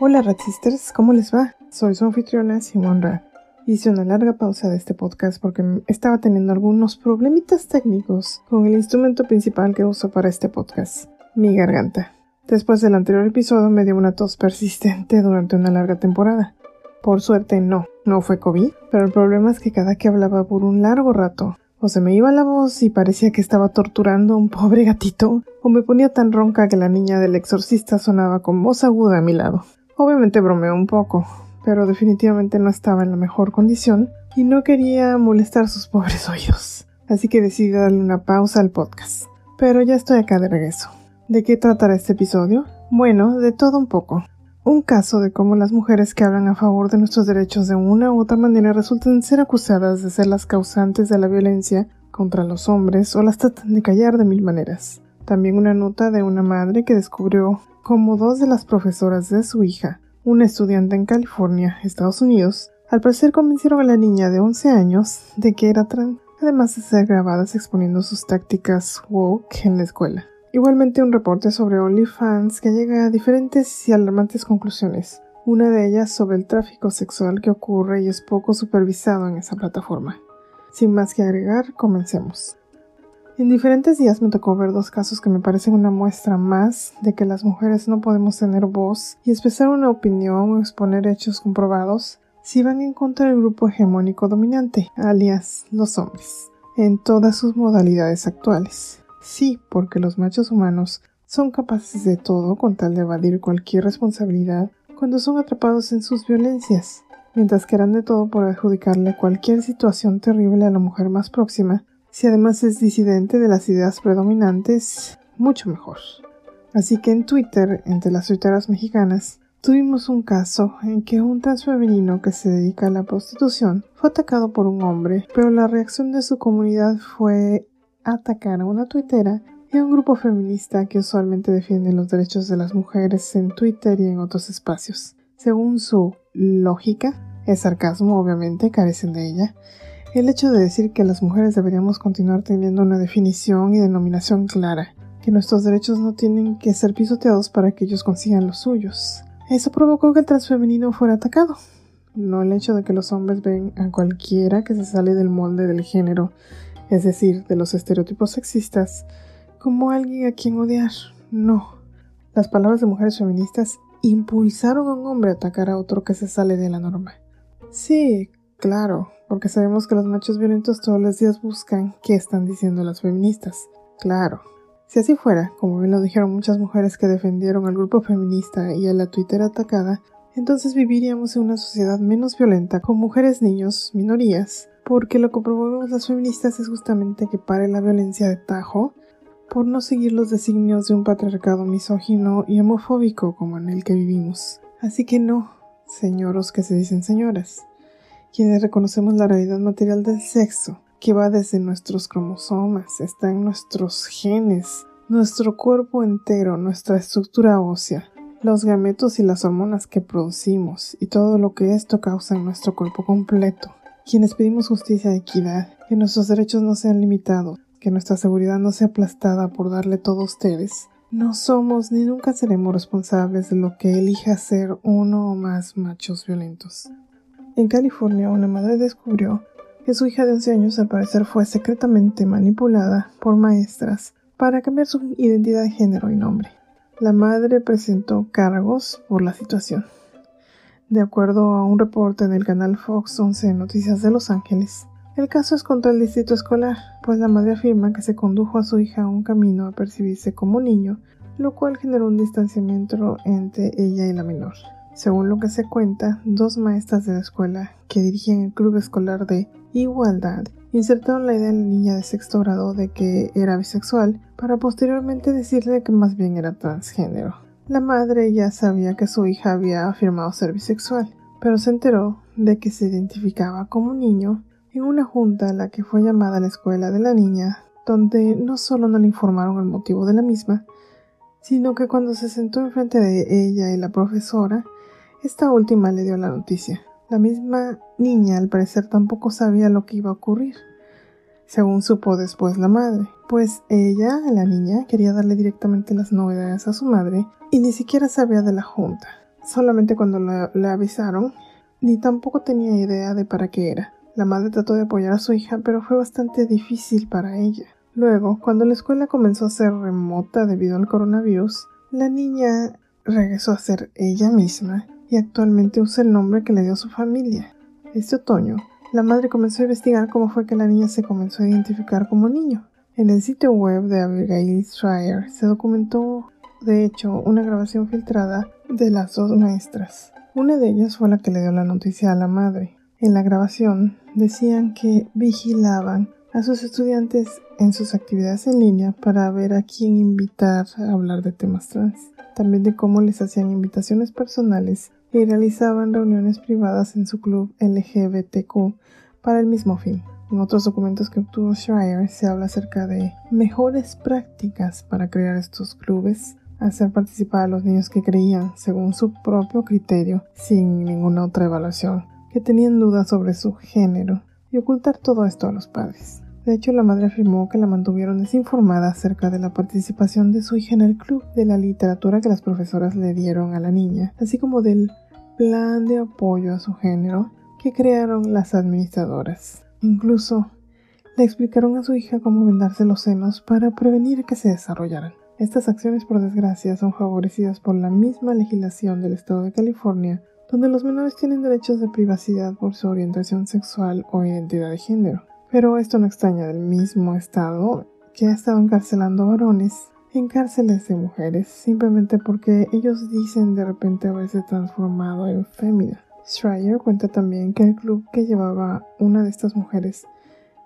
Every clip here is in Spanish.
Hola Ratsisters, ¿cómo les va? Soy su anfitriona Simón. Hice una larga pausa de este podcast porque estaba teniendo algunos problemitas técnicos con el instrumento principal que uso para este podcast, mi garganta. Después del anterior episodio me dio una tos persistente durante una larga temporada. Por suerte no, no fue COVID, pero el problema es que cada que hablaba por un largo rato, o se me iba la voz y parecía que estaba torturando a un pobre gatito, o me ponía tan ronca que la niña del exorcista sonaba con voz aguda a mi lado. Obviamente bromeó un poco, pero definitivamente no estaba en la mejor condición y no quería molestar sus pobres oídos. Así que decidí darle una pausa al podcast. Pero ya estoy acá de regreso. ¿De qué tratará este episodio? Bueno, de todo un poco. Un caso de cómo las mujeres que hablan a favor de nuestros derechos de una u otra manera resultan ser acusadas de ser las causantes de la violencia contra los hombres o las tratan de callar de mil maneras. También una nota de una madre que descubrió como dos de las profesoras de su hija, una estudiante en California, Estados Unidos, al parecer convencieron a la niña de 11 años de que era trans, además de ser grabadas exponiendo sus tácticas woke en la escuela. Igualmente un reporte sobre OnlyFans que llega a diferentes y alarmantes conclusiones, una de ellas sobre el tráfico sexual que ocurre y es poco supervisado en esa plataforma. Sin más que agregar, comencemos. En diferentes días me tocó ver dos casos que me parecen una muestra más de que las mujeres no podemos tener voz y expresar una opinión o exponer hechos comprobados si van en contra del grupo hegemónico dominante, alias los hombres, en todas sus modalidades actuales. Sí, porque los machos humanos son capaces de todo con tal de evadir cualquier responsabilidad cuando son atrapados en sus violencias, mientras que harán de todo por adjudicarle cualquier situación terrible a la mujer más próxima si además es disidente de las ideas predominantes, mucho mejor. Así que en Twitter, entre las tuiteras mexicanas, tuvimos un caso en que un transfemenino que se dedica a la prostitución fue atacado por un hombre, pero la reacción de su comunidad fue atacar a una tuitera y a un grupo feminista que usualmente defiende los derechos de las mujeres en Twitter y en otros espacios. Según su lógica, es sarcasmo obviamente, carecen de ella, el hecho de decir que las mujeres deberíamos continuar teniendo una definición y denominación clara, que nuestros derechos no tienen que ser pisoteados para que ellos consigan los suyos. Eso provocó que el transfemenino fuera atacado. No el hecho de que los hombres ven a cualquiera que se sale del molde del género, es decir, de los estereotipos sexistas, como alguien a quien odiar. No. Las palabras de mujeres feministas impulsaron a un hombre a atacar a otro que se sale de la norma. Sí, claro, porque sabemos que los machos violentos todos los días buscan qué están diciendo las feministas. Claro. Si así fuera, como bien lo dijeron muchas mujeres que defendieron al grupo feminista y a la Twitter atacada, entonces viviríamos en una sociedad menos violenta con mujeres, niños, minorías, porque lo que promovemos las feministas es justamente que pare la violencia de tajo por no seguir los designios de un patriarcado misógino y homofóbico como en el que vivimos. Así que no, señoros que se dicen señoras quienes reconocemos la realidad material del sexo, que va desde nuestros cromosomas, está en nuestros genes, nuestro cuerpo entero, nuestra estructura ósea, los gametos y las hormonas que producimos y todo lo que esto causa en nuestro cuerpo completo. Quienes pedimos justicia y equidad, que nuestros derechos no sean limitados, que nuestra seguridad no sea aplastada por darle todo a ustedes, no somos ni nunca seremos responsables de lo que elija ser uno o más machos violentos. En California, una madre descubrió que su hija de 11 años al parecer fue secretamente manipulada por maestras para cambiar su identidad de género y nombre. La madre presentó cargos por la situación. De acuerdo a un reporte en el canal Fox 11 Noticias de Los Ángeles, el caso es contra el distrito escolar, pues la madre afirma que se condujo a su hija a un camino a percibirse como niño, lo cual generó un distanciamiento entre ella y la menor. Según lo que se cuenta, dos maestras de la escuela que dirigían el club escolar de igualdad insertaron la idea en la niña de sexto grado de que era bisexual para posteriormente decirle que más bien era transgénero. La madre ya sabía que su hija había afirmado ser bisexual, pero se enteró de que se identificaba como niño en una junta a la que fue llamada la escuela de la niña, donde no solo no le informaron el motivo de la misma, sino que cuando se sentó enfrente de ella y la profesora, esta última le dio la noticia. La misma niña al parecer tampoco sabía lo que iba a ocurrir, según supo después la madre, pues ella, la niña, quería darle directamente las novedades a su madre y ni siquiera sabía de la junta. solamente cuando le avisaron, ni tampoco tenía idea de para qué era. La madre trató de apoyar a su hija, pero fue bastante difícil para ella. Luego, cuando la escuela comenzó a ser remota debido al coronavirus, la niña regresó a ser ella misma y actualmente usa el nombre que le dio su familia. Este otoño, la madre comenzó a investigar cómo fue que la niña se comenzó a identificar como niño. En el sitio web de Abigail Schreier se documentó, de hecho, una grabación filtrada de las dos maestras. Una de ellas fue la que le dio la noticia a la madre. En la grabación decían que vigilaban a sus estudiantes en sus actividades en línea para ver a quién invitar a hablar de temas trans, también de cómo les hacían invitaciones personales y realizaban reuniones privadas en su club LGBTQ para el mismo fin. En otros documentos que obtuvo Schreier se habla acerca de mejores prácticas para crear estos clubes, hacer participar a los niños que creían, según su propio criterio, sin ninguna otra evaluación, que tenían dudas sobre su género, y ocultar todo esto a los padres. De hecho, la madre afirmó que la mantuvieron desinformada acerca de la participación de su hija en el club, de la literatura que las profesoras le dieron a la niña, así como del plan de apoyo a su género que crearon las administradoras. Incluso le explicaron a su hija cómo vendarse los senos para prevenir que se desarrollaran. Estas acciones, por desgracia, son favorecidas por la misma legislación del estado de California, donde los menores tienen derechos de privacidad por su orientación sexual o identidad de género. Pero esto no extraña del mismo estado que ha estado encarcelando varones en cárceles de mujeres simplemente porque ellos dicen de repente haberse transformado en fémina. Schreier cuenta también que el club que llevaba una de estas mujeres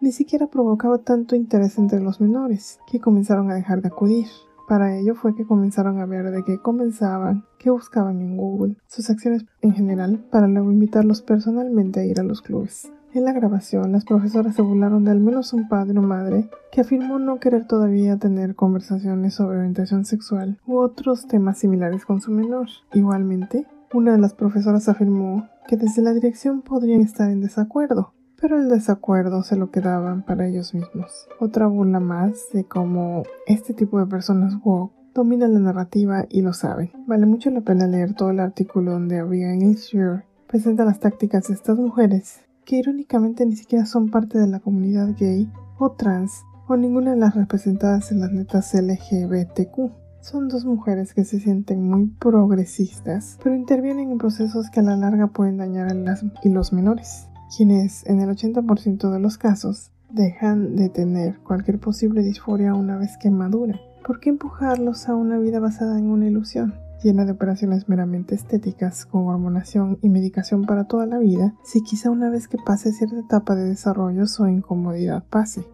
ni siquiera provocaba tanto interés entre los menores, que comenzaron a dejar de acudir. Para ello fue que comenzaron a ver de qué comenzaban, qué buscaban en Google, sus acciones en general, para luego invitarlos personalmente a ir a los clubes. En la grabación, las profesoras se burlaron de al menos un padre o madre que afirmó no querer todavía tener conversaciones sobre orientación sexual u otros temas similares con su menor. Igualmente, una de las profesoras afirmó que desde la dirección podrían estar en desacuerdo, pero el desacuerdo se lo quedaban para ellos mismos. Otra burla más de cómo este tipo de personas woke dominan la narrativa y lo saben. Vale mucho la pena leer todo el artículo donde Abigail Shear presenta las tácticas de estas mujeres, que irónicamente ni siquiera son parte de la comunidad gay o trans o ninguna de las representadas en las letras LGBTQ. Son dos mujeres que se sienten muy progresistas, pero intervienen en procesos que a la larga pueden dañar a las y los menores, quienes en el 80% de los casos dejan de tener cualquier posible disforia una vez que maduran. ¿Por qué empujarlos a una vida basada en una ilusión? Llena de operaciones meramente estéticas, con hormonación y medicación para toda la vida, si quizá una vez que pase cierta etapa de desarrollo su incomodidad pase.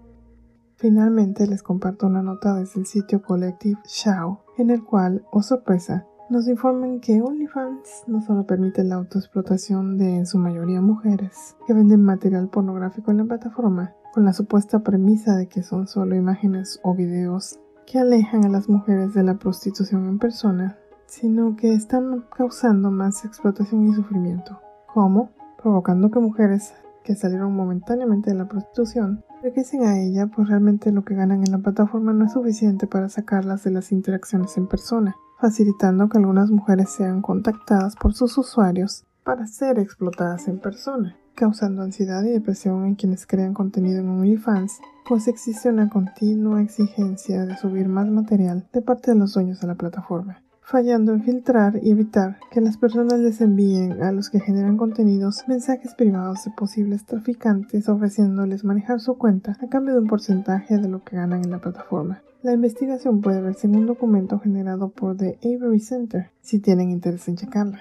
Finalmente les comparto una nota desde el sitio Collective Shao, en el cual, oh sorpresa, nos informan que OnlyFans no solo permite la autoexplotación de en su mayoría mujeres que venden material pornográfico en la plataforma, con la supuesta premisa de que son solo imágenes o videos que alejan a las mujeres de la prostitución en persona, sino que están causando más explotación y sufrimiento. ¿Cómo? Provocando que mujeres que salieron momentáneamente de la prostitución regresen a ella, pues realmente lo que ganan en la plataforma no es suficiente para sacarlas de las interacciones en persona, facilitando que algunas mujeres sean contactadas por sus usuarios para ser explotadas en persona, causando ansiedad y depresión en quienes crean contenido en OnlyFans, pues existe una continua exigencia de subir más material de parte de los dueños de la plataforma fallando en filtrar y evitar que las personas les envíen a los que generan contenidos mensajes privados de posibles traficantes ofreciéndoles manejar su cuenta a cambio de un porcentaje de lo que ganan en la plataforma. La investigación puede verse en un documento generado por The Avery Center, si tienen interés en checarla.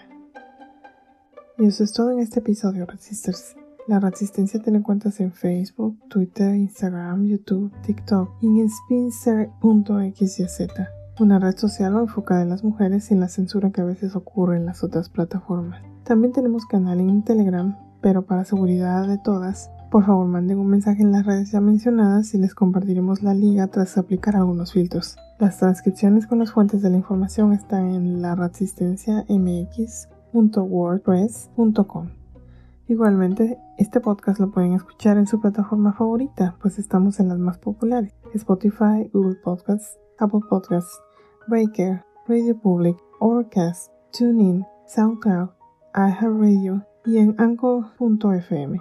Y eso es todo en este episodio, Resisters. La Resistencia tiene cuentas en Facebook, Twitter, Instagram, YouTube, TikTok y en spinster.xyz una red social enfocada en las mujeres sin la censura que a veces ocurre en las otras plataformas. También tenemos canal en Telegram, pero para seguridad de todas, por favor manden un mensaje en las redes ya mencionadas y les compartiremos la liga tras aplicar algunos filtros. Las transcripciones con las fuentes de la información están en la mx.wordpress.com. Igualmente, este podcast lo pueden escuchar en su plataforma favorita, pues estamos en las más populares: Spotify, Google Podcasts, Apple Podcasts, Breaker, Radio Public, Overcast, TuneIn, SoundCloud, iHeartRadio y en Anchor.fm.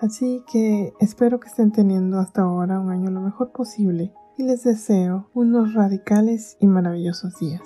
Así que espero que estén teniendo hasta ahora un año lo mejor posible y les deseo unos radicales y maravillosos días.